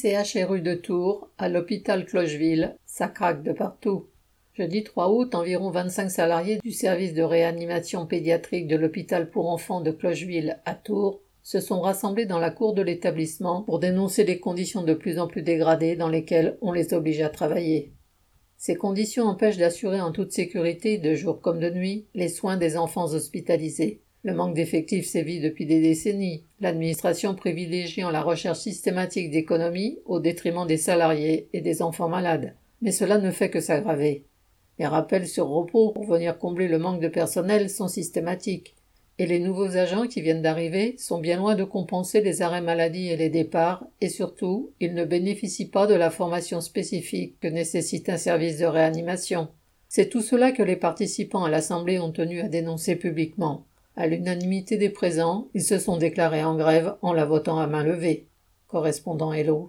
CHRU de Tours, à l'hôpital Clocheville, ça craque de partout. Jeudi 3 août, environ 25 salariés du service de réanimation pédiatrique de l'hôpital pour enfants de Clocheville à Tours se sont rassemblés dans la cour de l'établissement pour dénoncer les conditions de plus en plus dégradées dans lesquelles on les oblige à travailler. Ces conditions empêchent d'assurer en toute sécurité, de jour comme de nuit, les soins des enfants hospitalisés. Le manque d'effectifs sévit depuis des décennies, l'administration privilégiant la recherche systématique d'économies au détriment des salariés et des enfants malades. Mais cela ne fait que s'aggraver. Les rappels sur repos pour venir combler le manque de personnel sont systématiques. Et les nouveaux agents qui viennent d'arriver sont bien loin de compenser les arrêts maladie et les départs, et surtout, ils ne bénéficient pas de la formation spécifique que nécessite un service de réanimation. C'est tout cela que les participants à l'Assemblée ont tenu à dénoncer publiquement. À l'unanimité des présents, ils se sont déclarés en grève en la votant à main levée. Correspondant Hello.